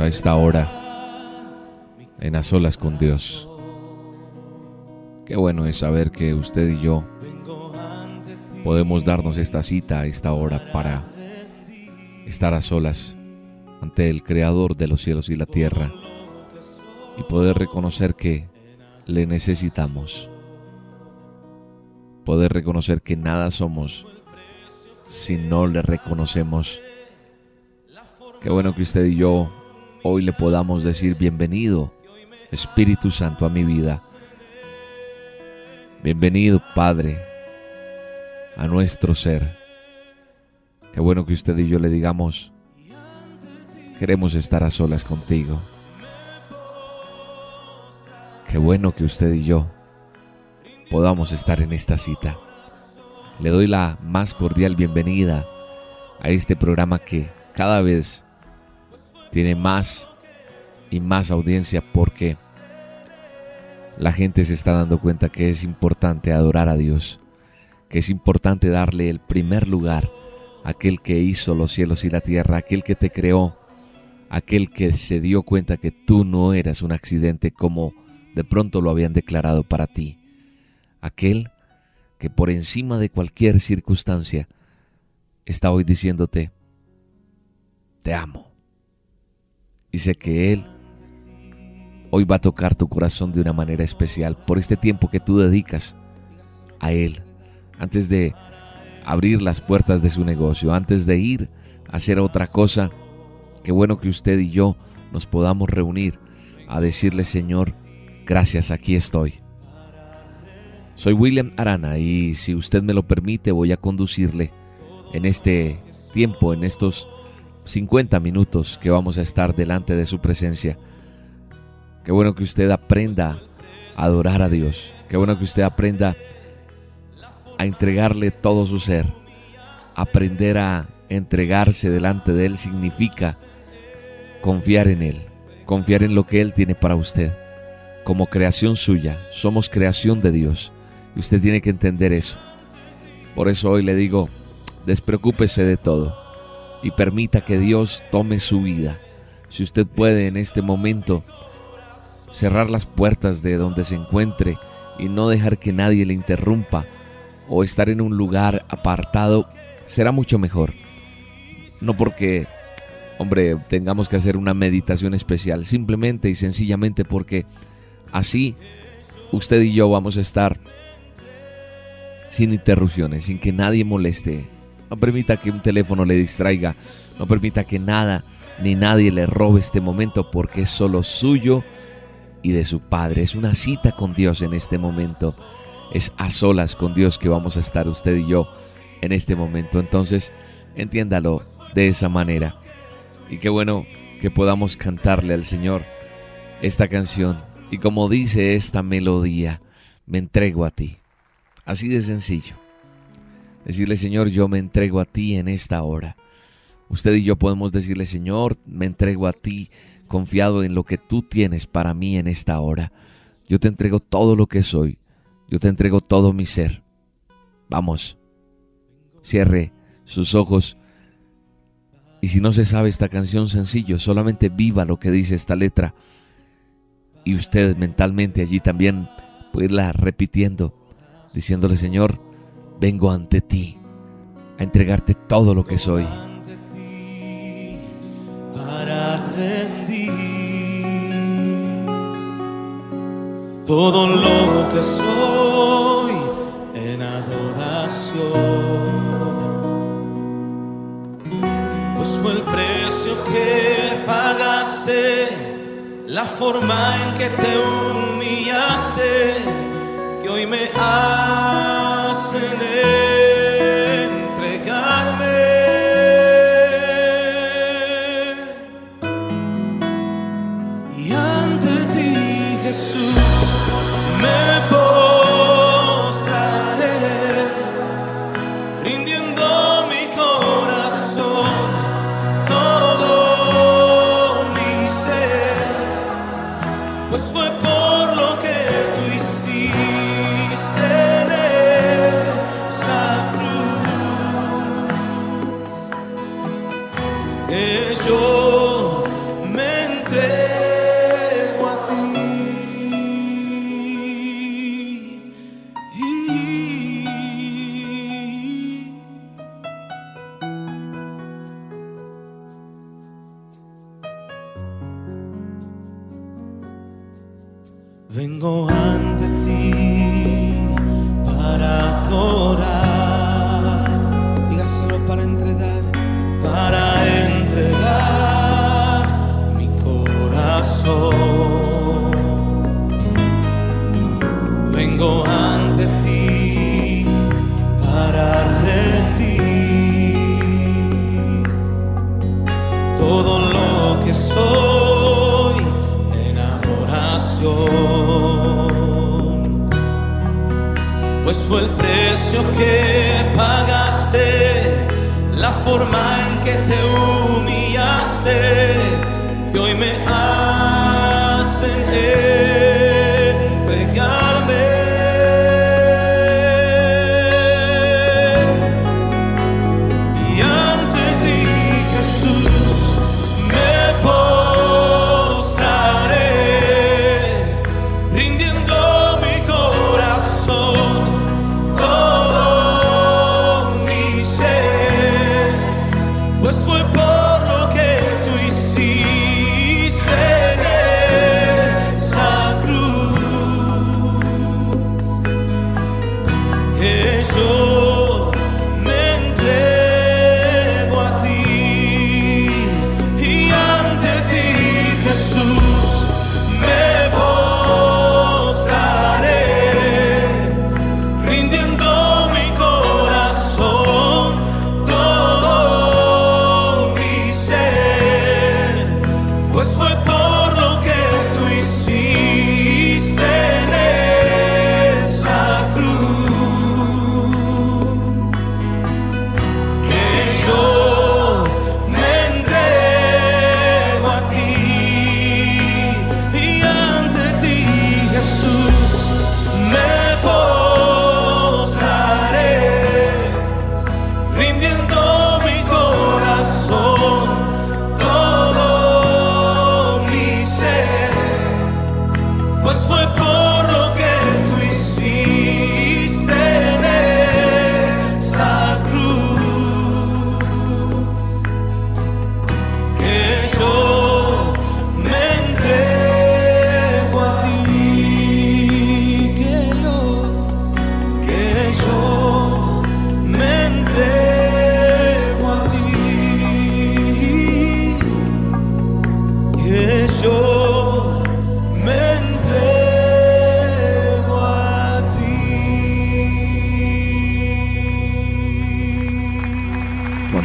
A esta hora en a solas con Dios. Qué bueno es saber que usted y yo podemos darnos esta cita a esta hora para estar a solas ante el Creador de los cielos y la tierra y poder reconocer que le necesitamos. Poder reconocer que nada somos si no le reconocemos. Qué bueno que usted y yo hoy le podamos decir bienvenido, Espíritu Santo, a mi vida. Bienvenido, Padre, a nuestro ser. Qué bueno que usted y yo le digamos, queremos estar a solas contigo. Qué bueno que usted y yo podamos estar en esta cita. Le doy la más cordial bienvenida a este programa que cada vez tiene más y más audiencia porque la gente se está dando cuenta que es importante adorar a Dios, que es importante darle el primer lugar a aquel que hizo los cielos y la tierra, aquel que te creó, aquel que se dio cuenta que tú no eras un accidente como de pronto lo habían declarado para ti, aquel que por encima de cualquier circunstancia está hoy diciéndote, te amo. Y sé que Él hoy va a tocar tu corazón de una manera especial por este tiempo que tú dedicas a Él. Antes de abrir las puertas de su negocio, antes de ir a hacer otra cosa, qué bueno que usted y yo nos podamos reunir a decirle, Señor, gracias, aquí estoy. Soy William Arana y si usted me lo permite voy a conducirle en este tiempo, en estos 50 minutos que vamos a estar delante de su presencia. Qué bueno que usted aprenda a adorar a Dios. Qué bueno que usted aprenda a entregarle todo su ser. Aprender a entregarse delante de Él significa confiar en Él, confiar en lo que Él tiene para usted. Como creación suya, somos creación de Dios. Y usted tiene que entender eso. Por eso hoy le digo, despreocúpese de todo y permita que Dios tome su vida. Si usted puede en este momento cerrar las puertas de donde se encuentre y no dejar que nadie le interrumpa o estar en un lugar apartado, será mucho mejor. No porque, hombre, tengamos que hacer una meditación especial, simplemente y sencillamente porque así usted y yo vamos a estar sin interrupciones, sin que nadie moleste. No permita que un teléfono le distraiga, no permita que nada ni nadie le robe este momento porque es solo suyo y de su Padre. Es una cita con Dios en este momento. Es a solas con Dios que vamos a estar usted y yo en este momento. Entonces, entiéndalo de esa manera. Y qué bueno que podamos cantarle al Señor esta canción. Y como dice esta melodía, me entrego a ti. Así de sencillo. Decirle, Señor, yo me entrego a ti en esta hora. Usted y yo podemos decirle, Señor, me entrego a ti confiado en lo que tú tienes para mí en esta hora. Yo te entrego todo lo que soy. Yo te entrego todo mi ser. Vamos. Cierre sus ojos. Y si no se sabe esta canción sencillo, solamente viva lo que dice esta letra. Y usted mentalmente allí también puede irla repitiendo, diciéndole, Señor, vengo ante ti a entregarte todo lo que soy. Para rendir todo lo que soy en adoración, pues fue el precio que pagaste, la forma en que te humillaste, que hoy me ha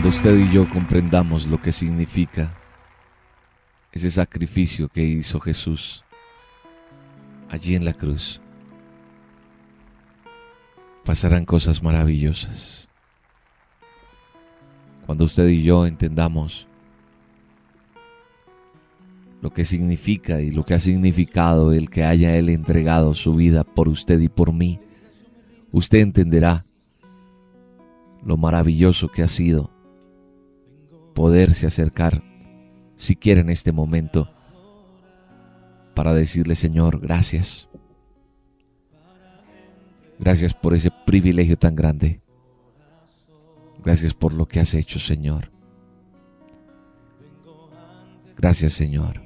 usted y yo comprendamos lo que significa ese sacrificio que hizo Jesús allí en la cruz, pasarán cosas maravillosas. Cuando usted y yo entendamos lo que significa y lo que ha significado el que haya Él entregado su vida por usted y por mí, usted entenderá lo maravilloso que ha sido poderse acercar siquiera en este momento para decirle Señor, gracias. Gracias por ese privilegio tan grande. Gracias por lo que has hecho, Señor. Gracias, Señor.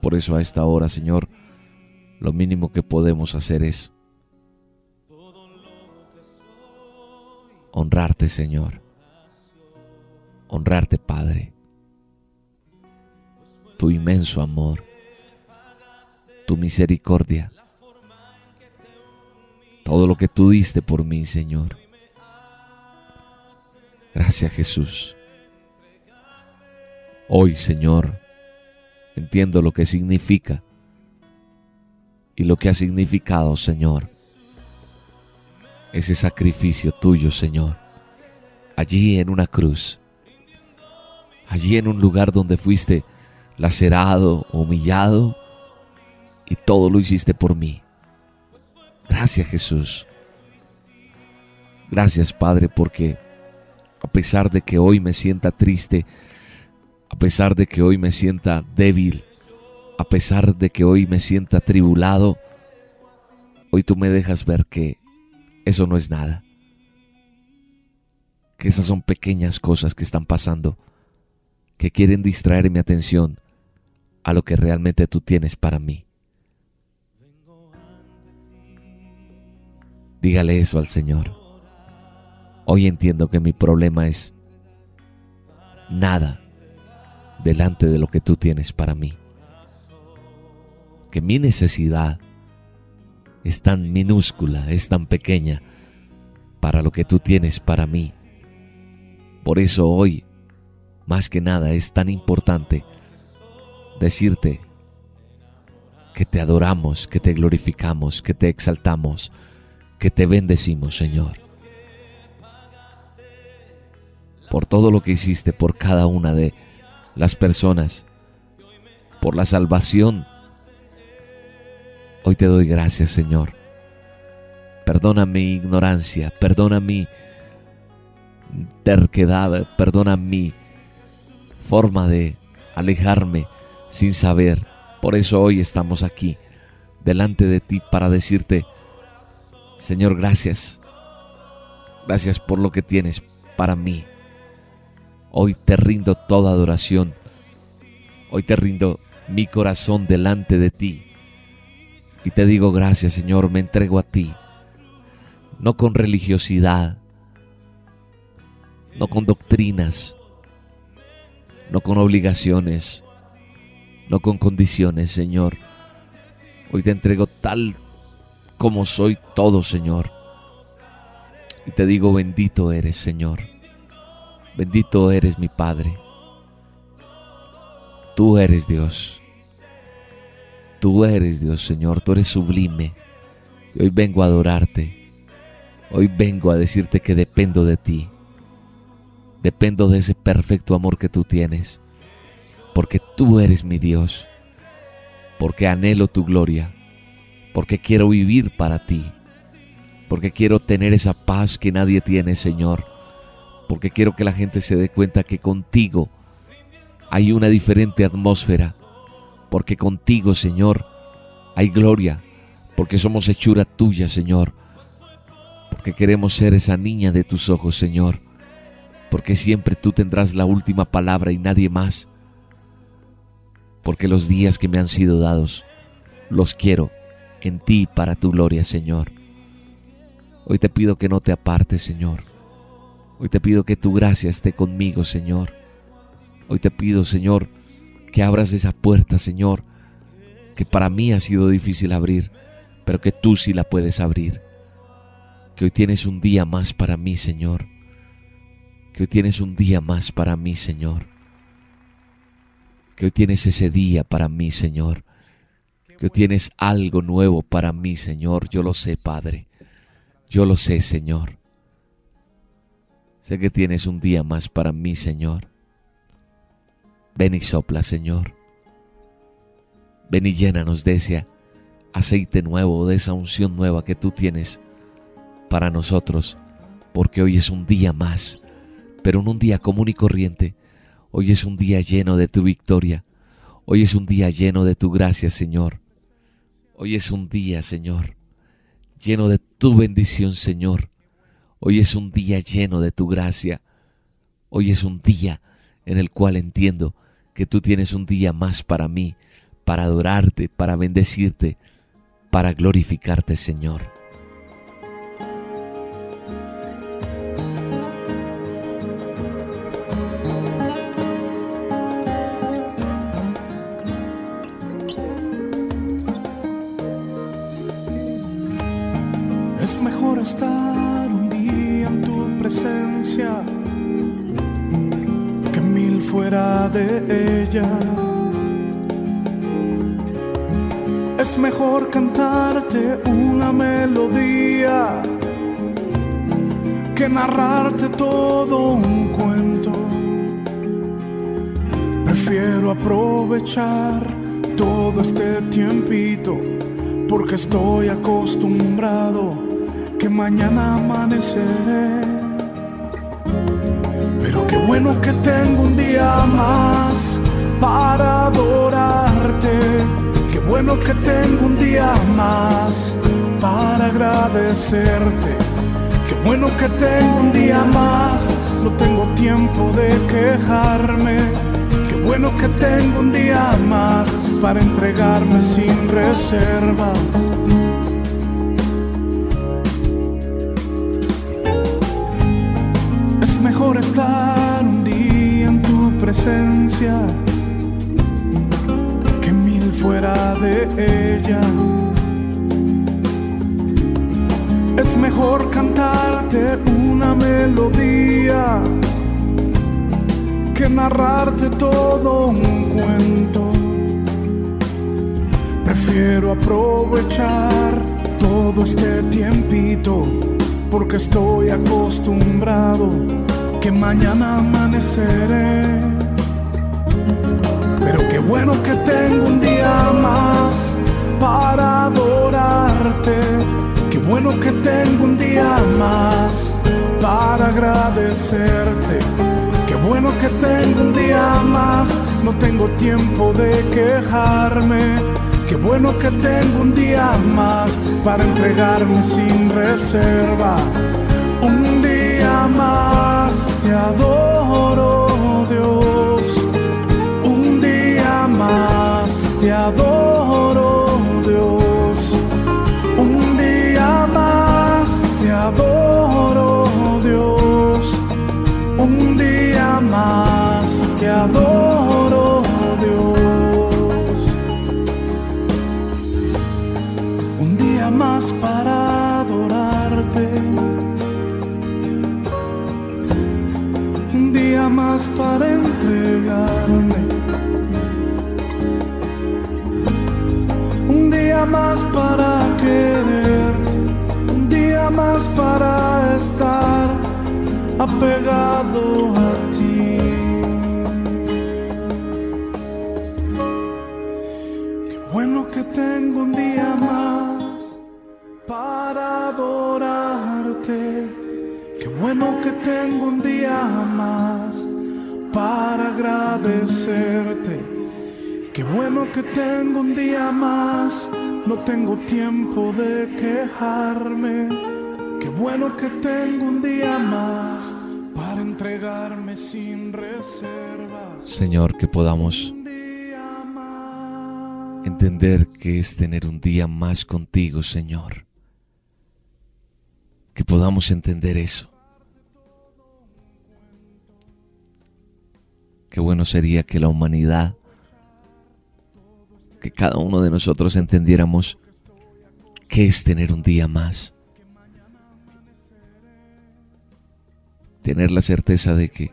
Por eso a esta hora, Señor, lo mínimo que podemos hacer es honrarte, Señor. Honrarte, Padre. Tu inmenso amor, tu misericordia, todo lo que tú diste por mí, Señor. Gracias Jesús. Hoy, Señor, entiendo lo que significa y lo que ha significado, Señor, ese sacrificio tuyo, Señor, allí en una cruz, allí en un lugar donde fuiste lacerado, humillado, y todo lo hiciste por mí. Gracias Jesús. Gracias Padre porque a pesar de que hoy me sienta triste, a pesar de que hoy me sienta débil, a pesar de que hoy me sienta tribulado, hoy tú me dejas ver que eso no es nada. Que esas son pequeñas cosas que están pasando, que quieren distraer mi atención a lo que realmente tú tienes para mí. Dígale eso al Señor. Hoy entiendo que mi problema es nada delante de lo que tú tienes para mí. Que mi necesidad es tan minúscula, es tan pequeña para lo que tú tienes para mí. Por eso hoy, más que nada, es tan importante decirte que te adoramos, que te glorificamos, que te exaltamos, que te bendecimos, Señor. Por todo lo que hiciste por cada una de las personas, por la salvación. Hoy te doy gracias, Señor. Perdona mi ignorancia, perdona mi terquedad, perdona mi forma de alejarme sin saber. Por eso hoy estamos aquí, delante de ti, para decirte, Señor, gracias. Gracias por lo que tienes para mí. Hoy te rindo toda adoración. Hoy te rindo mi corazón delante de ti. Y te digo gracias, Señor, me entrego a ti. No con religiosidad, no con doctrinas, no con obligaciones, no con condiciones, Señor. Hoy te entrego tal como soy todo, Señor. Y te digo, bendito eres, Señor. Bendito eres mi Padre. Tú eres Dios. Tú eres Dios, Señor. Tú eres sublime. Y hoy vengo a adorarte. Hoy vengo a decirte que dependo de ti. Dependo de ese perfecto amor que tú tienes. Porque tú eres mi Dios. Porque anhelo tu gloria porque quiero vivir para ti, porque quiero tener esa paz que nadie tiene, Señor, porque quiero que la gente se dé cuenta que contigo hay una diferente atmósfera, porque contigo, Señor, hay gloria, porque somos hechura tuya, Señor, porque queremos ser esa niña de tus ojos, Señor, porque siempre tú tendrás la última palabra y nadie más, porque los días que me han sido dados, los quiero en ti para tu gloria, Señor. Hoy te pido que no te apartes, Señor. Hoy te pido que tu gracia esté conmigo, Señor. Hoy te pido, Señor, que abras esa puerta, Señor, que para mí ha sido difícil abrir, pero que tú sí la puedes abrir. Que hoy tienes un día más para mí, Señor. Que hoy tienes un día más para mí, Señor. Que hoy tienes ese día para mí, Señor que tienes algo nuevo para mí, Señor. Yo lo sé, Padre. Yo lo sé, Señor. Sé que tienes un día más para mí, Señor. Ven y sopla, Señor. Ven y llénanos de ese aceite nuevo, de esa unción nueva que tú tienes para nosotros, porque hoy es un día más, pero en un día común y corriente. Hoy es un día lleno de tu victoria. Hoy es un día lleno de tu gracia, Señor. Hoy es un día, Señor, lleno de tu bendición, Señor. Hoy es un día lleno de tu gracia. Hoy es un día en el cual entiendo que tú tienes un día más para mí, para adorarte, para bendecirte, para glorificarte, Señor. Fuera de ella. Es mejor cantarte una melodía que narrarte todo un cuento. Prefiero aprovechar todo este tiempito porque estoy acostumbrado que mañana amaneceré. Pero qué bueno que tengo un día más para adorarte. Qué bueno que tengo un día más para agradecerte. Qué bueno que tengo un día más, no tengo tiempo de quejarme. Qué bueno que tengo un día más para entregarme sin reservas. Mejor estar un día en tu presencia que mil fuera de ella. Es mejor cantarte una melodía que narrarte todo un cuento. Prefiero aprovechar todo este tiempito porque estoy acostumbrado que mañana amaneceré. Pero qué bueno que tengo un día más para adorarte. Qué bueno que tengo un día más para agradecerte. Qué bueno que tengo un día más, no tengo tiempo de quejarme. Qué bueno que tengo un día más para entregarme sin reserva. Un día más te adoro, Dios. Un día más te adoro, apegado a ti. Qué bueno que tengo un día más para adorarte. Qué bueno que tengo un día más para agradecerte. Qué bueno que tengo un día más, no tengo tiempo de quejarme. Qué bueno que tengo un día más entregarme sin reservas. Señor, que podamos entender que es tener un día más contigo, Señor. Que podamos entender eso. Qué bueno sería que la humanidad, que cada uno de nosotros entendiéramos qué es tener un día más. Tener la certeza de que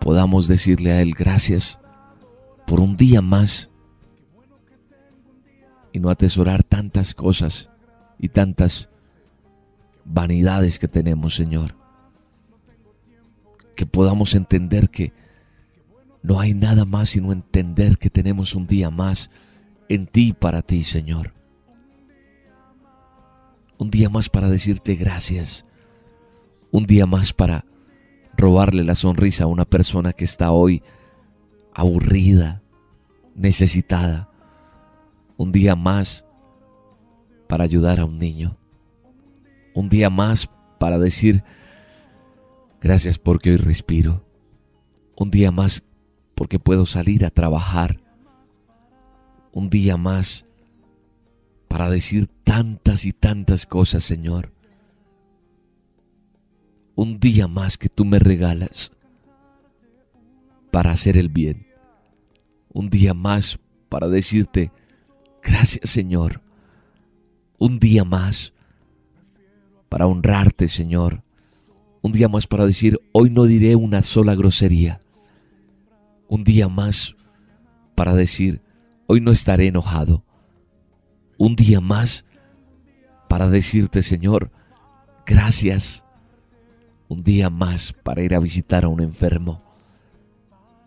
podamos decirle a Él gracias por un día más y no atesorar tantas cosas y tantas vanidades que tenemos, Señor. Que podamos entender que no hay nada más sino entender que tenemos un día más en ti y para ti, Señor. Un día más para decirte gracias. Un día más para robarle la sonrisa a una persona que está hoy aburrida, necesitada. Un día más para ayudar a un niño. Un día más para decir gracias porque hoy respiro. Un día más porque puedo salir a trabajar. Un día más para decir tantas y tantas cosas, Señor. Un día más que tú me regalas para hacer el bien. Un día más para decirte, gracias Señor. Un día más para honrarte, Señor. Un día más para decir, hoy no diré una sola grosería. Un día más para decir, hoy no estaré enojado. Un día más para decirte, Señor, gracias. Un día más para ir a visitar a un enfermo.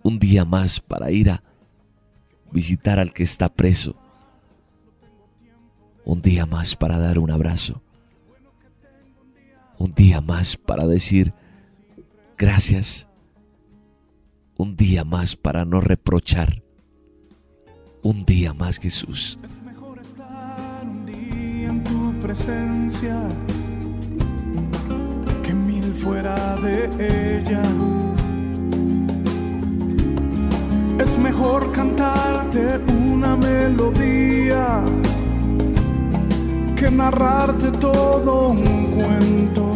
Un día más para ir a visitar al que está preso. Un día más para dar un abrazo. Un día más para decir gracias. Un día más para no reprochar. Un día más, Jesús. Es mejor estar un día en tu presencia Es mejor cantarte una melodía que narrarte todo un cuento.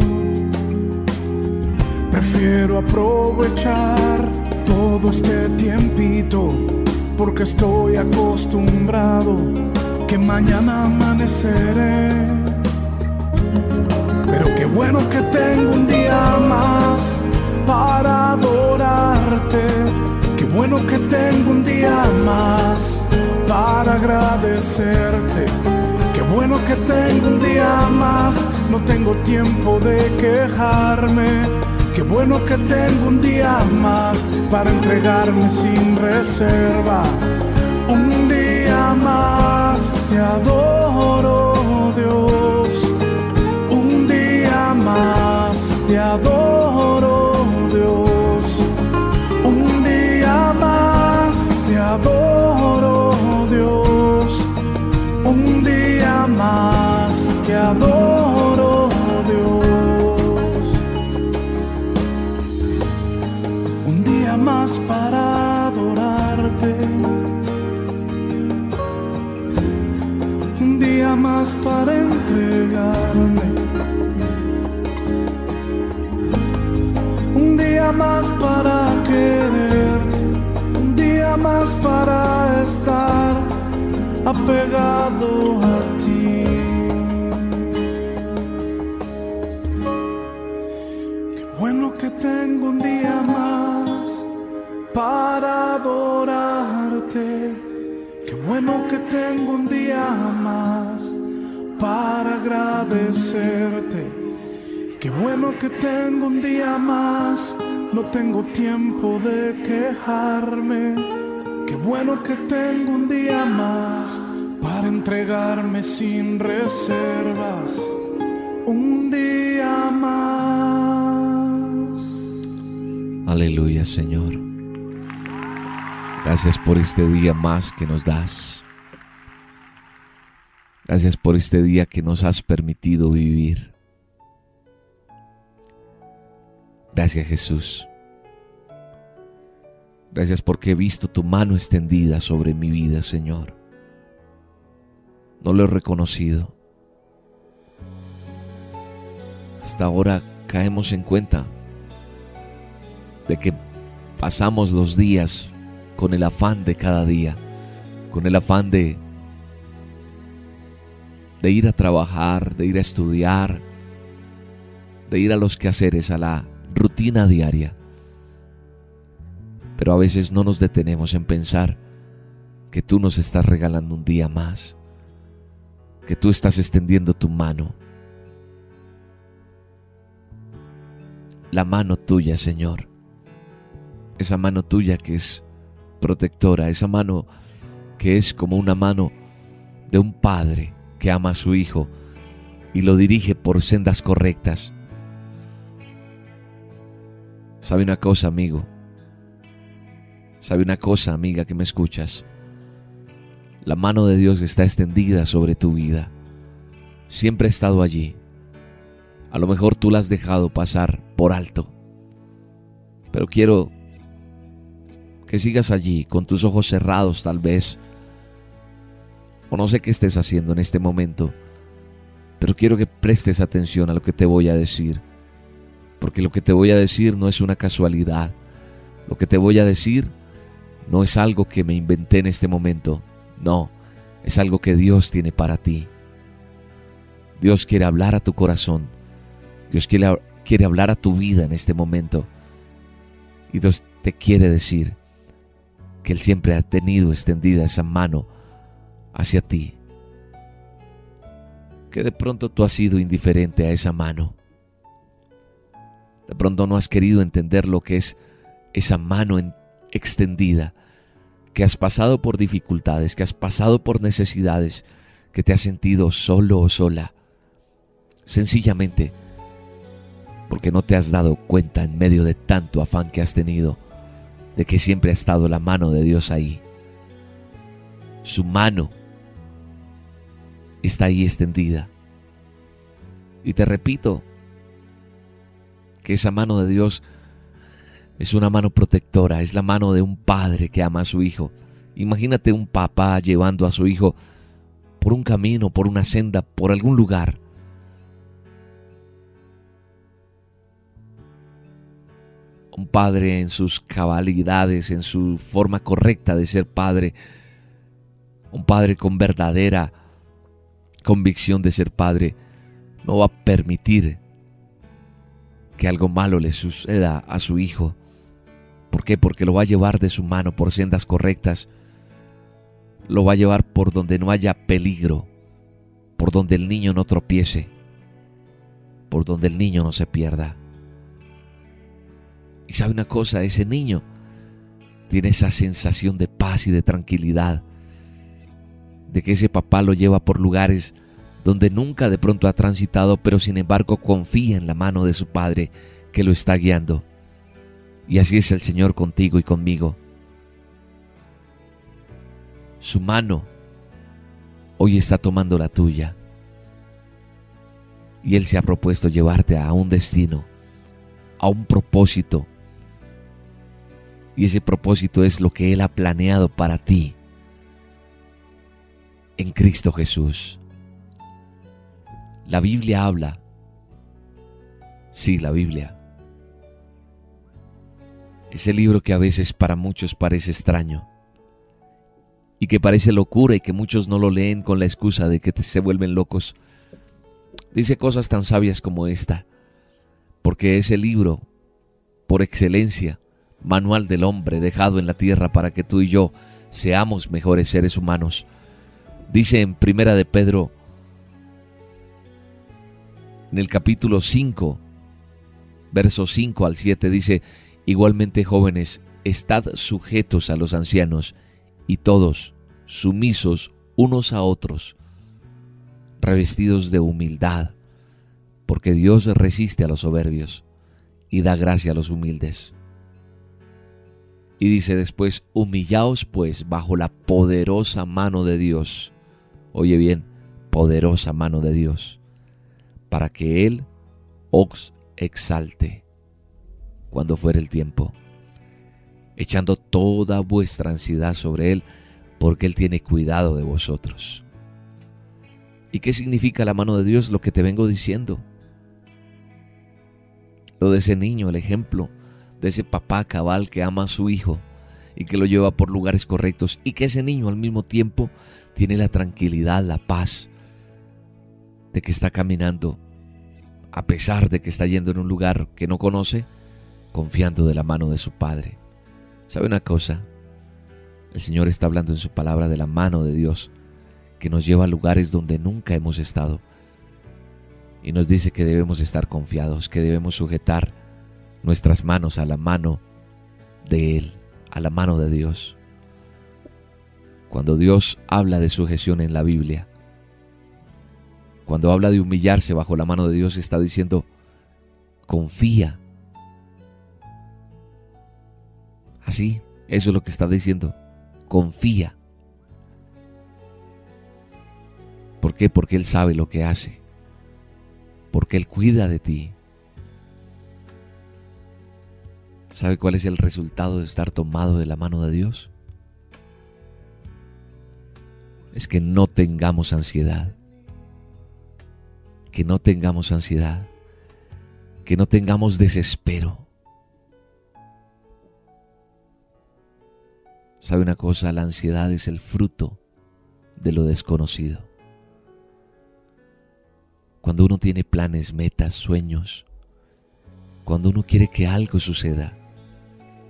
Prefiero aprovechar todo este tiempito porque estoy acostumbrado que mañana amaneceré. Bueno que tengo un día más para adorarte. Qué bueno que tengo un día más para agradecerte. Qué bueno que tengo un día más, no tengo tiempo de quejarme. Qué bueno que tengo un día más para entregarme sin reserva. Un día más te adoro, te adoro, Dios. Un día más te adoro, Dios. Un día más te adoro, Dios. Un día más para adorarte. Un día más para entregarme. Apegado a ti. Qué bueno que tengo un día más para adorarte. Qué bueno que tengo un día más para agradecerte. Qué bueno que tengo un día más. No tengo tiempo de quejarme. Qué bueno que tengo un día más para entregarme sin reservas. Un día más. Aleluya, Señor. Gracias por este día más que nos das. Gracias por este día que nos has permitido vivir. Gracias Jesús. Gracias porque he visto tu mano extendida sobre mi vida, Señor. No lo he reconocido. Hasta ahora caemos en cuenta de que pasamos los días con el afán de cada día, con el afán de de ir a trabajar, de ir a estudiar, de ir a los quehaceres, a la rutina diaria. Pero a veces no nos detenemos en pensar que tú nos estás regalando un día más, que tú estás extendiendo tu mano. La mano tuya, Señor. Esa mano tuya que es protectora, esa mano que es como una mano de un padre que ama a su hijo y lo dirige por sendas correctas. ¿Sabe una cosa, amigo? ¿Sabe una cosa, amiga, que me escuchas? La mano de Dios está extendida sobre tu vida. Siempre ha estado allí. A lo mejor tú la has dejado pasar por alto. Pero quiero que sigas allí con tus ojos cerrados tal vez. O no sé qué estés haciendo en este momento. Pero quiero que prestes atención a lo que te voy a decir. Porque lo que te voy a decir no es una casualidad. Lo que te voy a decir no es algo que me inventé en este momento. No, es algo que Dios tiene para ti. Dios quiere hablar a tu corazón Dios quiere, quiere hablar a tu vida en este momento. Y Dios te quiere decir que Él siempre ha tenido extendida esa mano hacia ti. Que de pronto tú has sido indiferente a esa mano. De pronto no has querido entender lo que es esa mano extendida. Que has pasado por dificultades, que has pasado por necesidades, que te has sentido solo o sola. Sencillamente porque no te has dado cuenta en medio de tanto afán que has tenido de que siempre ha estado la mano de Dios ahí. Su mano está ahí extendida. Y te repito que esa mano de Dios es una mano protectora, es la mano de un padre que ama a su hijo. Imagínate un papá llevando a su hijo por un camino, por una senda, por algún lugar. un padre en sus cabalidades, en su forma correcta de ser padre, un padre con verdadera convicción de ser padre, no va a permitir que algo malo le suceda a su hijo. ¿Por qué? Porque lo va a llevar de su mano por sendas correctas, lo va a llevar por donde no haya peligro, por donde el niño no tropiece, por donde el niño no se pierda. Y sabe una cosa, ese niño tiene esa sensación de paz y de tranquilidad, de que ese papá lo lleva por lugares donde nunca de pronto ha transitado, pero sin embargo confía en la mano de su Padre que lo está guiando. Y así es el Señor contigo y conmigo. Su mano hoy está tomando la tuya. Y Él se ha propuesto llevarte a un destino, a un propósito, y ese propósito es lo que Él ha planeado para ti en Cristo Jesús. La Biblia habla. Sí, la Biblia. Ese libro que a veces para muchos parece extraño y que parece locura y que muchos no lo leen con la excusa de que se vuelven locos. Dice cosas tan sabias como esta, porque ese libro, por excelencia, manual del hombre dejado en la tierra para que tú y yo seamos mejores seres humanos. Dice en Primera de Pedro, en el capítulo 5, versos 5 al 7, dice, igualmente jóvenes, estad sujetos a los ancianos y todos sumisos unos a otros, revestidos de humildad, porque Dios resiste a los soberbios y da gracia a los humildes. Y dice después, humillaos pues bajo la poderosa mano de Dios. Oye bien, poderosa mano de Dios, para que Él os exalte cuando fuere el tiempo, echando toda vuestra ansiedad sobre Él, porque Él tiene cuidado de vosotros. ¿Y qué significa la mano de Dios? Lo que te vengo diciendo. Lo de ese niño, el ejemplo de ese papá cabal que ama a su hijo y que lo lleva por lugares correctos y que ese niño al mismo tiempo tiene la tranquilidad, la paz de que está caminando a pesar de que está yendo en un lugar que no conoce, confiando de la mano de su Padre. ¿Sabe una cosa? El Señor está hablando en su palabra de la mano de Dios que nos lleva a lugares donde nunca hemos estado. Y nos dice que debemos estar confiados, que debemos sujetar nuestras manos a la mano de Él, a la mano de Dios. Cuando Dios habla de sujeción en la Biblia, cuando habla de humillarse bajo la mano de Dios, está diciendo, confía. Así, eso es lo que está diciendo, confía. ¿Por qué? Porque Él sabe lo que hace, porque Él cuida de ti, ¿Sabe cuál es el resultado de estar tomado de la mano de Dios? Es que no tengamos ansiedad. Que no tengamos ansiedad. Que no tengamos desespero. ¿Sabe una cosa? La ansiedad es el fruto de lo desconocido. cuando uno tiene planes, metas, sueños, cuando uno quiere que algo suceda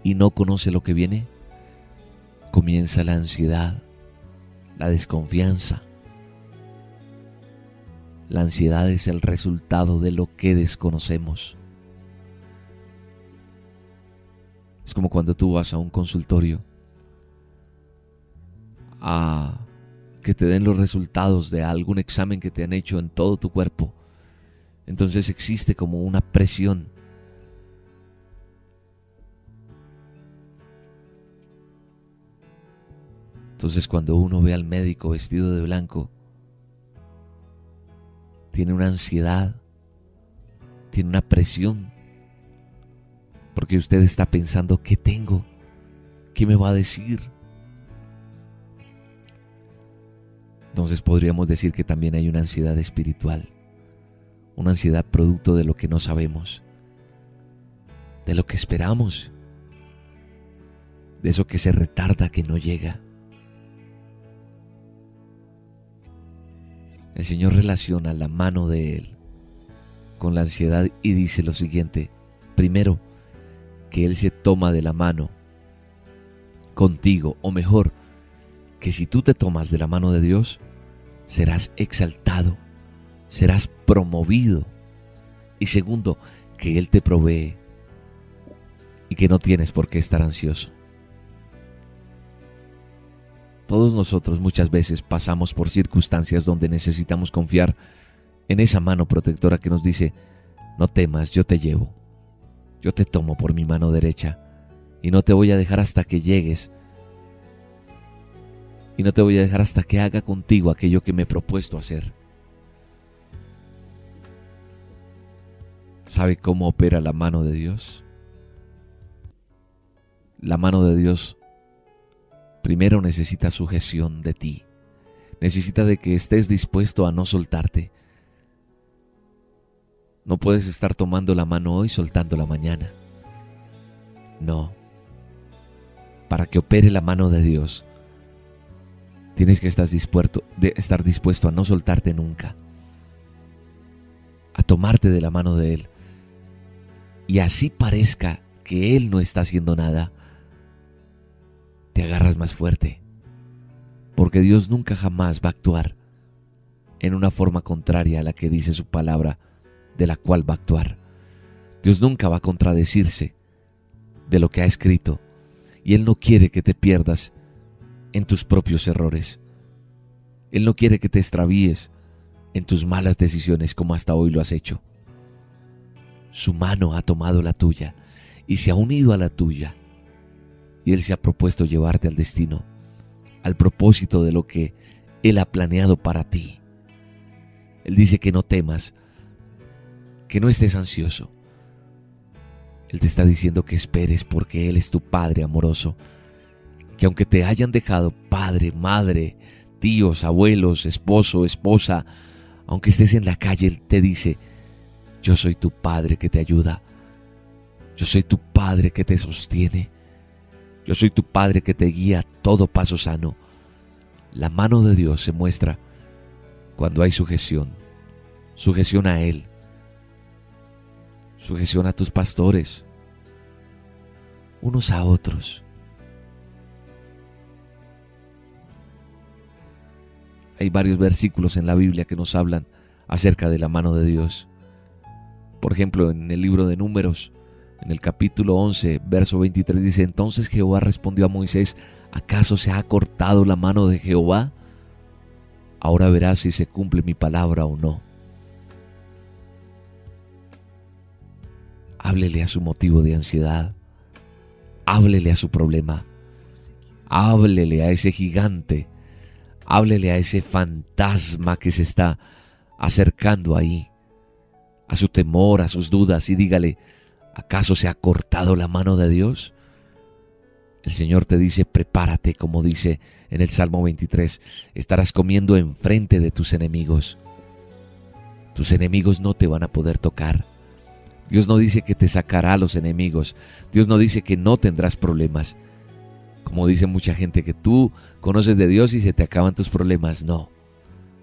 y no conoce lo que viene, comienza la ansiedad, la desconfianza. La ansiedad es el resultado de lo que desconocemos. Es como cuando tú vas a un consultorio a que te den los resultados de algún examen que te han hecho en todo tu cuerpo. Entonces existe como una presión. Entonces cuando uno ve al médico vestido de blanco, tiene una ansiedad, tiene una presión, porque usted está pensando, ¿qué tengo? ¿Qué me va a decir? Entonces podríamos decir que también hay una ansiedad espiritual, una ansiedad producto de lo que no sabemos, de lo que esperamos, de eso que se retarda, que no llega. El Señor relaciona la mano de Él con la ansiedad y dice lo siguiente, primero, que Él se toma de la mano contigo, o mejor, que si tú te tomas de la mano de Dios, serás exaltado, serás promovido. Y segundo, que Él te provee y que no tienes por qué estar ansioso. Todos nosotros muchas veces pasamos por circunstancias donde necesitamos confiar en esa mano protectora que nos dice, no temas, yo te llevo, yo te tomo por mi mano derecha y no te voy a dejar hasta que llegues y no te voy a dejar hasta que haga contigo aquello que me he propuesto hacer. ¿Sabe cómo opera la mano de Dios? La mano de Dios primero necesita sujeción de ti. Necesita de que estés dispuesto a no soltarte. No puedes estar tomando la mano hoy soltando la mañana. No. Para que opere la mano de Dios, Tienes que estar dispuesto, de estar dispuesto a no soltarte nunca, a tomarte de la mano de Él. Y así parezca que Él no está haciendo nada, te agarras más fuerte. Porque Dios nunca jamás va a actuar en una forma contraria a la que dice su palabra, de la cual va a actuar. Dios nunca va a contradecirse de lo que ha escrito. Y Él no quiere que te pierdas en tus propios errores. Él no quiere que te extravíes en tus malas decisiones como hasta hoy lo has hecho. Su mano ha tomado la tuya y se ha unido a la tuya. Y Él se ha propuesto llevarte al destino, al propósito de lo que Él ha planeado para ti. Él dice que no temas, que no estés ansioso. Él te está diciendo que esperes porque Él es tu Padre amoroso que aunque te hayan dejado padre, madre, tíos, abuelos, esposo, esposa, aunque estés en la calle, Él te dice, yo soy tu Padre que te ayuda, yo soy tu Padre que te sostiene, yo soy tu Padre que te guía todo paso sano. La mano de Dios se muestra cuando hay sujeción, sujeción a Él, sujeción a tus pastores, unos a otros. Hay varios versículos en la Biblia que nos hablan acerca de la mano de Dios. Por ejemplo, en el libro de Números, en el capítulo 11, verso 23 dice, entonces Jehová respondió a Moisés, ¿acaso se ha cortado la mano de Jehová? Ahora verás si se cumple mi palabra o no. Háblele a su motivo de ansiedad. Háblele a su problema. Háblele a ese gigante Háblele a ese fantasma que se está acercando ahí, a su temor, a sus dudas y dígale, ¿acaso se ha cortado la mano de Dios? El Señor te dice, prepárate, como dice en el Salmo 23, estarás comiendo enfrente de tus enemigos. Tus enemigos no te van a poder tocar. Dios no dice que te sacará a los enemigos. Dios no dice que no tendrás problemas. Como dice mucha gente que tú conoces de Dios y se te acaban tus problemas. No.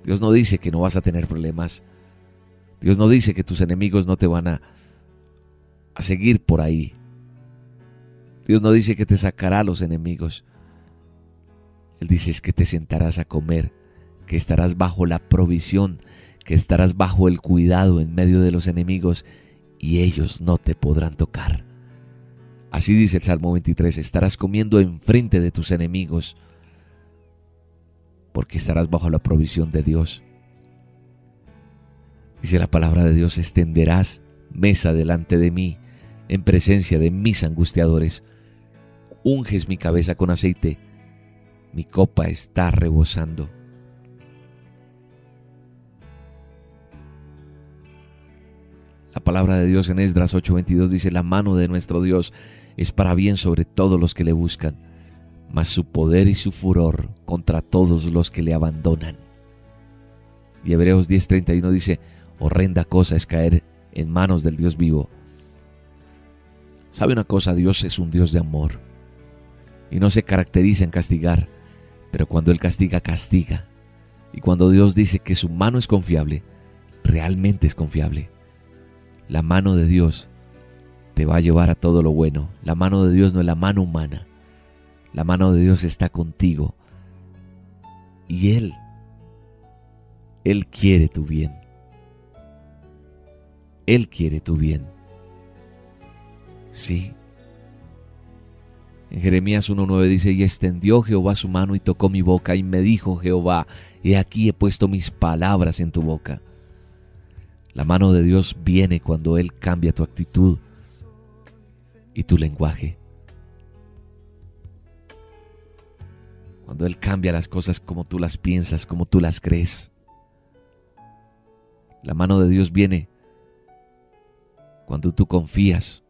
Dios no dice que no vas a tener problemas. Dios no dice que tus enemigos no te van a, a seguir por ahí. Dios no dice que te sacará a los enemigos. Él dice es que te sentarás a comer, que estarás bajo la provisión, que estarás bajo el cuidado en medio de los enemigos y ellos no te podrán tocar. Así dice el Salmo 23, estarás comiendo enfrente de tus enemigos, porque estarás bajo la provisión de Dios. Dice la palabra de Dios, extenderás mesa delante de mí, en presencia de mis angustiadores. Unges mi cabeza con aceite, mi copa está rebosando. La palabra de Dios en Esdras 8:22 dice, la mano de nuestro Dios es para bien sobre todos los que le buscan, mas su poder y su furor contra todos los que le abandonan. Y Hebreos 10:31 dice, horrenda cosa es caer en manos del Dios vivo. ¿Sabe una cosa? Dios es un Dios de amor y no se caracteriza en castigar, pero cuando Él castiga, castiga. Y cuando Dios dice que su mano es confiable, realmente es confiable. La mano de Dios te va a llevar a todo lo bueno. La mano de Dios no es la mano humana. La mano de Dios está contigo. Y Él, Él quiere tu bien. Él quiere tu bien. Sí. En Jeremías 1.9 dice, y extendió Jehová su mano y tocó mi boca y me dijo Jehová, he aquí he puesto mis palabras en tu boca. La mano de Dios viene cuando Él cambia tu actitud y tu lenguaje. Cuando Él cambia las cosas como tú las piensas, como tú las crees. La mano de Dios viene cuando tú confías.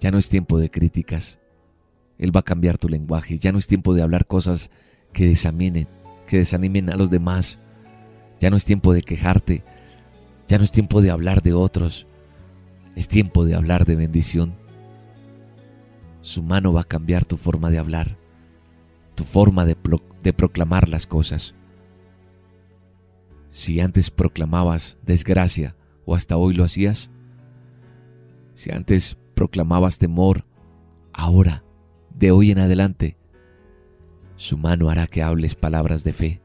Ya no es tiempo de críticas. Él va a cambiar tu lenguaje. Ya no es tiempo de hablar cosas que desaminen, que desanimen a los demás. Ya no es tiempo de quejarte. Ya no es tiempo de hablar de otros. Es tiempo de hablar de bendición. Su mano va a cambiar tu forma de hablar, tu forma de, proclamar las cosas. Si antes proclamabas desgracia o hasta hoy lo hacías, si antes proclamabas temor, ahora, de hoy en adelante, su mano hará que hables palabras de fe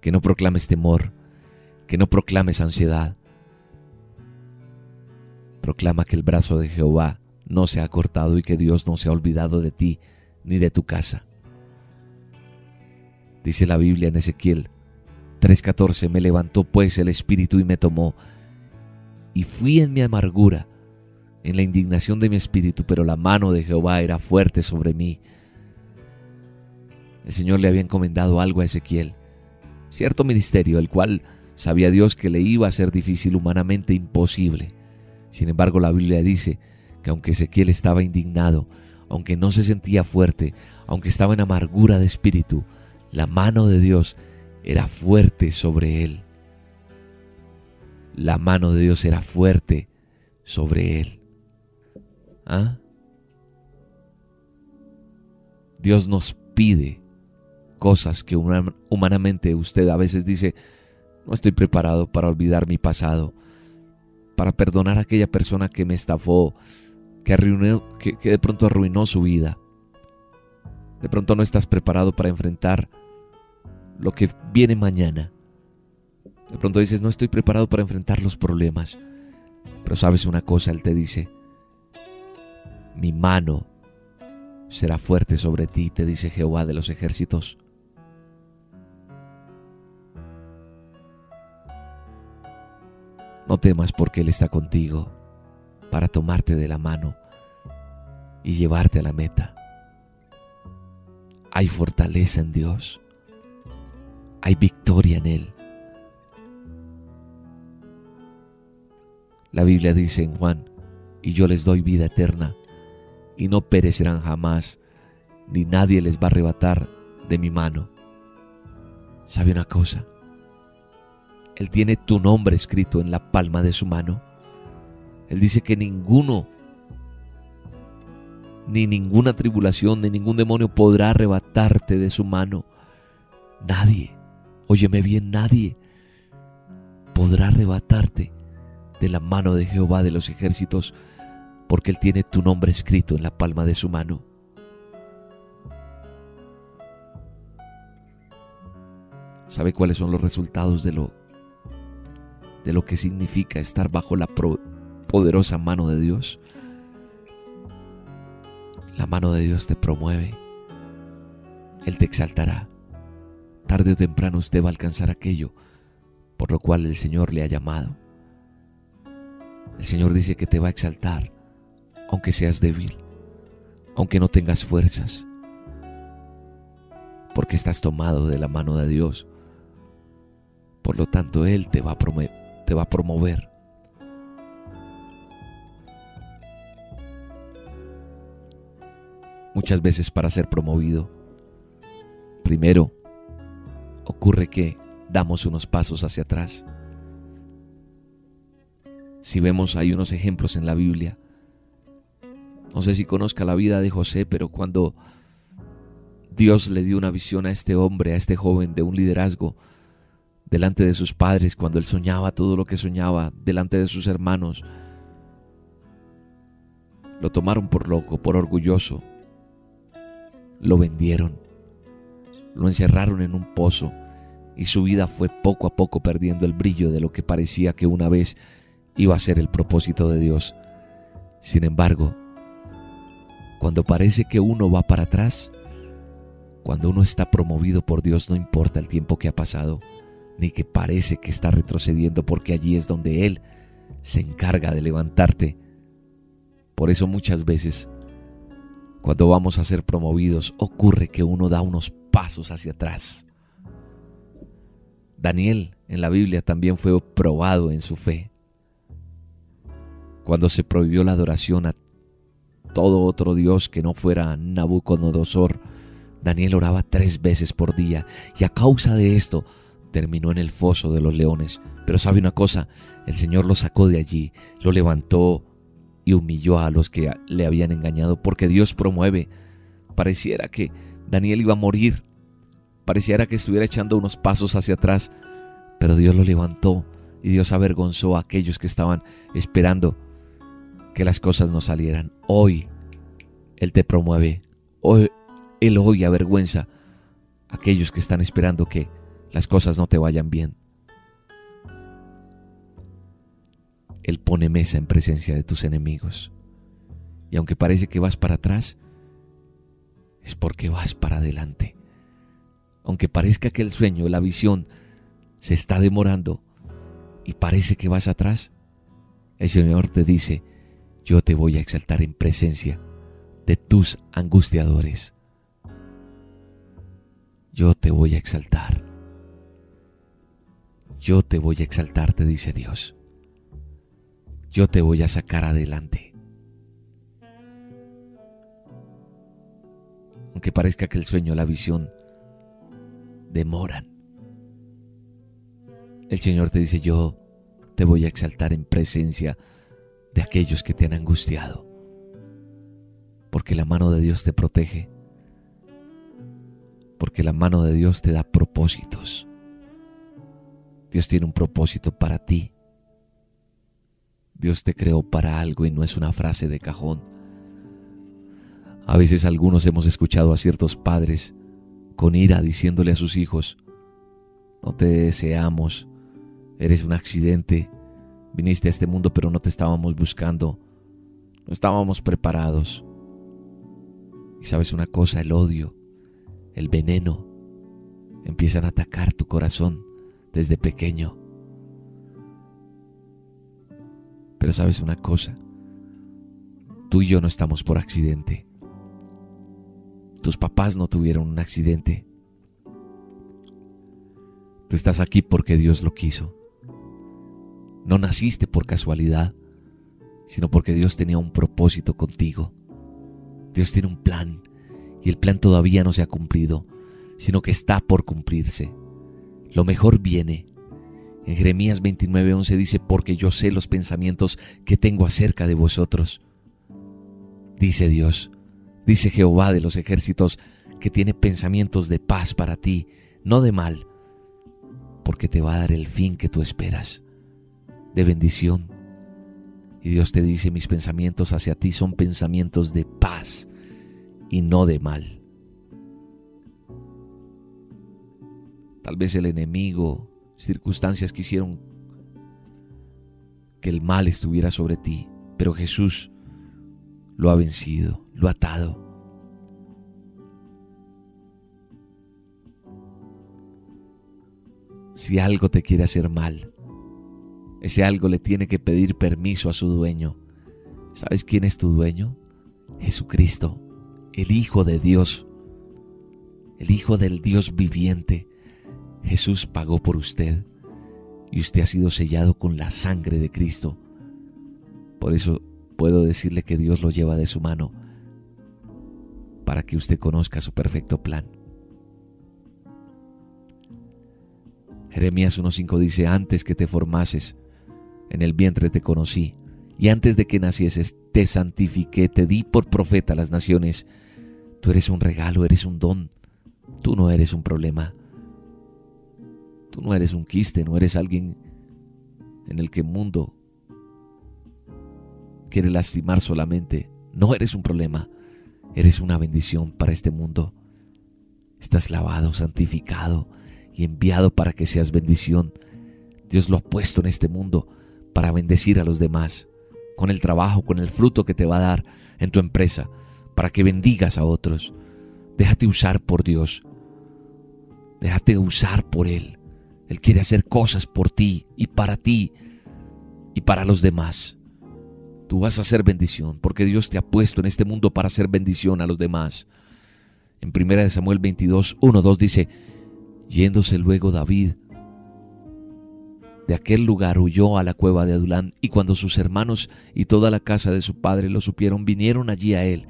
que no proclames temor, que no proclames ansiedad. Proclama que el brazo de Jehová no se ha cortado y que Dios no se ha olvidado de ti ni de tu casa. Dice la Biblia en Ezequiel 3:14, me levantó pues el Espíritu y me tomó, y fui en mi amargura, en la indignación de mi espíritu, pero la mano de Jehová era fuerte sobre mí. El Señor le había encomendado algo a Ezequiel, cierto ministerio, el cual sabía Dios que le iba a ser difícil, humanamente imposible. Sin embargo, la Biblia dice que aunque Ezequiel estaba indignado, aunque no se sentía fuerte, aunque estaba en amargura de espíritu, la mano de Dios era fuerte sobre él. La mano de Dios era fuerte sobre él. ¿Ah? Dios nos pide cosas que humanamente usted a veces dice, no estoy preparado para olvidar mi pasado, para perdonar a aquella persona que me estafó, que, que, que de pronto arruinó su vida. De pronto no estás preparado para enfrentar lo que viene mañana. De pronto dices, no estoy preparado para enfrentar los problemas. Pero sabes una cosa, Él te dice, mi mano será fuerte sobre ti, te dice Jehová de los ejércitos. No temas porque Él está contigo para tomarte de la mano y llevarte a la meta. Hay fortaleza en Dios. Hay victoria en Él. La Biblia dice en Juan, y yo les doy vida eterna, y no perecerán jamás, ni nadie les va a arrebatar de mi mano. ¿Sabe una cosa? Él tiene tu nombre escrito en la palma de su mano. Él dice que ninguno, ni ninguna tribulación, ni ningún demonio podrá arrebatarte de su mano. Nadie, óyeme bien, nadie. podrá arrebatarte de la mano de Jehová de los ejércitos, porque Él tiene tu nombre escrito en la palma de su mano. ¿Sabe cuáles son los resultados de lo de lo que significa estar bajo la poderosa mano de Dios? La mano de Dios te promueve. Él te exaltará. Tarde o temprano usted va a alcanzar aquello por lo cual el Señor le ha llamado. El Señor dice que te va a exaltar, aunque seas débil, aunque no tengas fuerzas, porque estás tomado de la mano de Dios. Por lo tanto, Él te va a, te va a promover. Muchas veces para ser promovido, primero ocurre que damos unos pasos hacia atrás. Si vemos, hay unos ejemplos en la Biblia. No sé si conozca la vida de José, pero cuando Dios le dio una visión a este hombre, a este joven de un liderazgo, delante de sus padres, cuando él soñaba todo lo que soñaba, delante de sus hermanos, lo tomaron por loco, por orgulloso, lo vendieron, lo encerraron en un pozo, y su vida fue poco a poco perdiendo el brillo de lo que parecía que una vez iba a ser el propósito de Dios. Sin embargo, cuando parece que uno va para atrás, cuando uno está promovido por Dios, no importa el tiempo que ha pasado, ni que parece que está retrocediendo, porque allí es donde Él se encarga de levantarte. Por eso muchas veces, cuando vamos a ser promovidos, ocurre que uno da unos pasos hacia atrás. Daniel en la Biblia también fue probado en su fe. Cuando se prohibió la adoración a todo otro Dios que no fuera Nabucodonosor, Daniel oraba tres veces por día y a causa de esto terminó en el foso de los leones. Pero sabe una cosa, el Señor lo sacó de allí, lo levantó y humilló a los que le habían engañado porque Dios promueve. Pareciera que Daniel iba a morir, Pareciera que estuviera echando unos pasos hacia atrás, pero Dios lo levantó y Dios avergonzó a aquellos que estaban esperando que las cosas no salieran. Hoy Él te promueve. Hoy, Él hoy avergüenza a aquellos que están esperando que las cosas no te vayan bien. Él pone mesa en presencia de tus enemigos. Y aunque parece que vas para atrás, es porque vas para adelante aunque parezca que el sueño, la visión, se está demorando y parece que vas atrás, el Señor te dice, yo te voy a exaltar en presencia de tus angustiadores. Yo te voy a exaltar. Yo te voy a exaltar, te dice Dios. Yo te voy a sacar adelante. Aunque parezca que el sueño, la visión, demoran. El Señor te dice, yo te voy a exaltar en presencia de aquellos que te han angustiado, porque la mano de Dios te protege, porque la mano de Dios te da propósitos. Dios tiene un propósito para ti. Dios te creó para algo y no es una frase de cajón. A veces algunos hemos escuchado a ciertos padres con ira diciéndole a sus hijos, no te deseamos, eres un accidente, viniste a este mundo pero no te estábamos buscando, no estábamos preparados. Y sabes una cosa, el odio, el veneno, empiezan a atacar tu corazón desde pequeño. Pero sabes una cosa, tú y yo no estamos por accidente. Tus papás no tuvieron un accidente. Tú estás aquí porque Dios lo quiso. No naciste por casualidad, sino porque Dios tenía un propósito contigo. Dios tiene un plan y el plan todavía no se ha cumplido, sino que está por cumplirse. Lo mejor viene. En Jeremías 29:11 dice, porque yo sé los pensamientos que tengo acerca de vosotros. Dice Dios, Dice Jehová de los ejércitos que tiene pensamientos de paz para ti, no de mal, porque te va a dar el fin que tú esperas. de bendición. Y Dios te dice, mis pensamientos hacia ti son pensamientos de paz y no de mal. Tal vez el enemigo, circunstancias que hicieron que el mal estuviera sobre ti, pero Jesús lo ha vencido, lo ha atado. Si algo te quiere hacer mal, ese algo le tiene que pedir permiso a su dueño. ¿Sabes quién es tu dueño? Jesucristo, el Hijo de Dios, el Hijo del Dios viviente. Jesús pagó por usted y usted ha sido sellado con la sangre de Cristo. Por eso puedo decirle que Dios lo lleva de su mano para que usted conozca su perfecto plan. Jeremías 1.5 dice, antes que te formases, en el vientre te conocí, y antes de que nacieses te santifiqué, te di por profeta a las naciones. Tú eres un regalo, eres un don, tú no eres un problema. Tú no eres un quiste, no eres alguien en el que el mundo quiere lastimar solamente. No eres un problema, eres una bendición para este mundo. Estás lavado, santificado y enviado para que seas bendición. Dios lo ha puesto en este mundo para bendecir a los demás, con el trabajo, con el fruto que te va a dar en tu empresa, para que bendigas a otros. Déjate usar por Dios. Déjate usar por Él. Él quiere hacer cosas por ti y para ti y para los demás. Tú vas a ser bendición porque Dios te ha puesto en este mundo para hacer bendición a los demás. En 1 Samuel 22, 1, 2 dice, yéndose luego David de aquel lugar huyó a la cueva de Adulán y cuando sus hermanos y toda la casa de su padre lo supieron, vinieron allí a él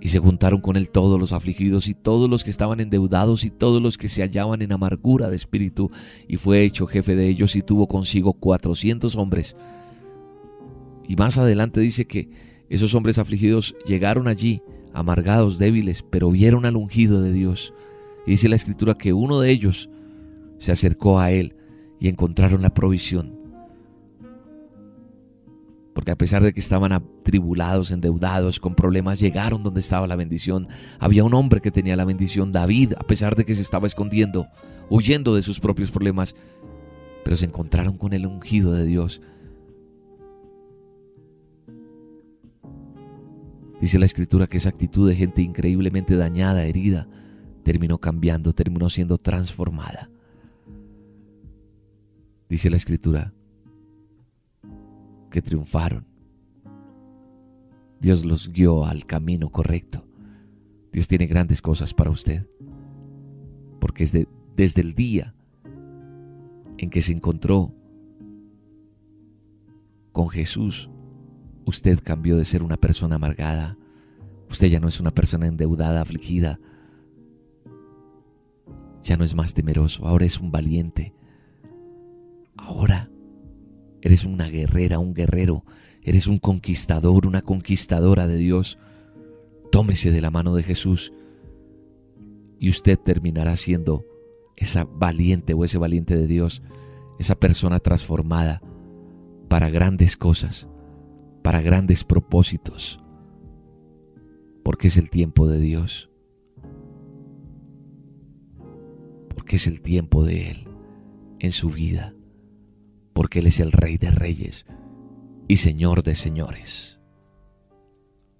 y se juntaron con él todos los afligidos y todos los que estaban endeudados y todos los que se hallaban en amargura de espíritu, y fue hecho jefe de ellos y tuvo consigo cuatrocientos hombres. Y más adelante dice que esos hombres afligidos llegaron allí, amargados, débiles, pero vieron al ungido de Dios. Y dice la escritura que uno de ellos se acercó a él y encontraron la provisión porque a pesar de que estaban atribulados, endeudados, con problemas, llegaron donde estaba la bendición. Había un hombre que tenía la bendición, David, a pesar de que se estaba escondiendo, huyendo de sus propios problemas, pero se encontraron con el ungido de Dios. Dice la escritura que esa actitud de gente increíblemente dañada, herida, terminó cambiando, terminó siendo transformada. Dice la escritura que triunfaron. Dios los guió al camino correcto. Dios tiene grandes cosas para usted. Porque es desde el día en que se encontró con Jesús, usted cambió de ser una persona amargada. Usted ya no es una persona endeudada, afligida. Ya no es más temeroso, ahora es un valiente. Ahora Eres una guerrera, un guerrero. Eres un conquistador, una conquistadora de Dios. Tómese de la mano de Jesús y usted terminará siendo esa valiente o ese valiente de Dios, esa persona transformada para grandes cosas, para grandes propósitos, porque es el tiempo de Dios, porque es el tiempo de Él en su vida porque Él es el Rey de Reyes y Señor de Señores.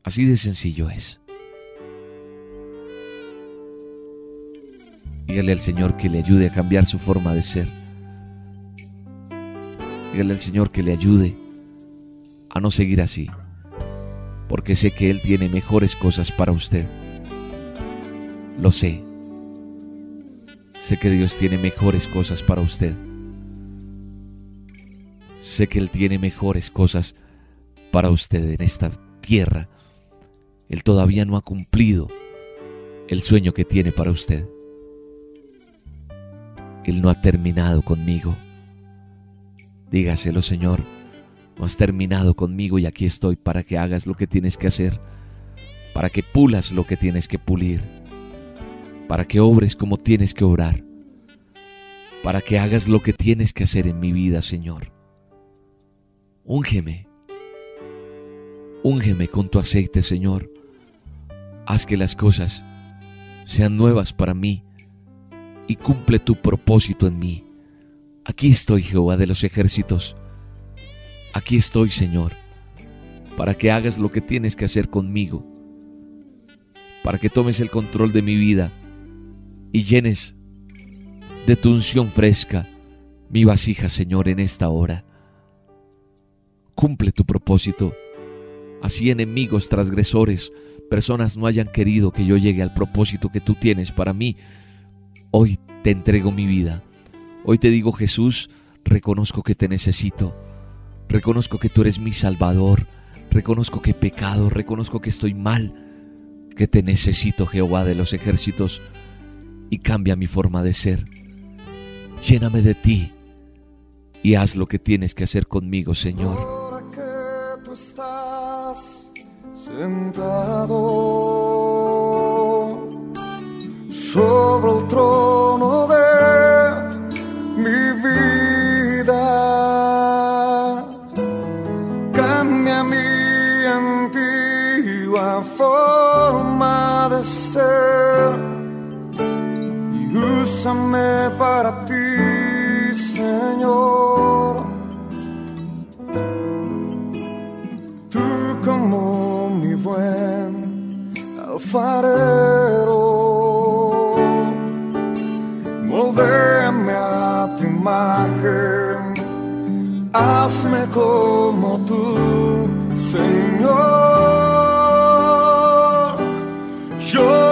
Así de sencillo es. Dígale al Señor que le ayude a cambiar su forma de ser. Dígale al Señor que le ayude a no seguir así, porque sé que Él tiene mejores cosas para usted. Lo sé. Sé que Dios tiene mejores cosas para usted. Sé que Él tiene mejores cosas para usted en esta tierra. Él todavía no ha cumplido el sueño que tiene para usted. Él no ha terminado conmigo. Dígaselo, Señor, no has terminado conmigo y aquí estoy para que hagas lo que tienes que hacer, para que pulas lo que tienes que pulir, para que obres como tienes que obrar, para que hagas lo que tienes que hacer en mi vida, Señor. Úngeme. Úngeme con tu aceite, Señor. Haz que las cosas sean nuevas para mí y cumple tu propósito en mí. Aquí estoy, Jehová de los ejércitos. Aquí estoy, Señor, para que hagas lo que tienes que hacer conmigo, para que tomes el control de mi vida y llenes de tu unción fresca mi vasija, Señor, en esta hora. Cumple tu propósito. Así enemigos, transgresores, personas no hayan querido que yo llegue al propósito que tú tienes para mí. Hoy te entrego mi vida. Hoy te digo, Jesús, reconozco que te necesito. Reconozco que tú eres mi Salvador. Reconozco que he pecado. Reconozco que estoy mal. Que te necesito, Jehová de los ejércitos. Y cambia mi forma de ser. Lléname de ti y haz lo que tienes que hacer conmigo, Señor. Sentado sobre el trono de mi vida, cambia mi antigua forma de ser y úsame para ti, Señor. Alfarero, moldéame a tu imagen, hazme como tú, Señor. Yo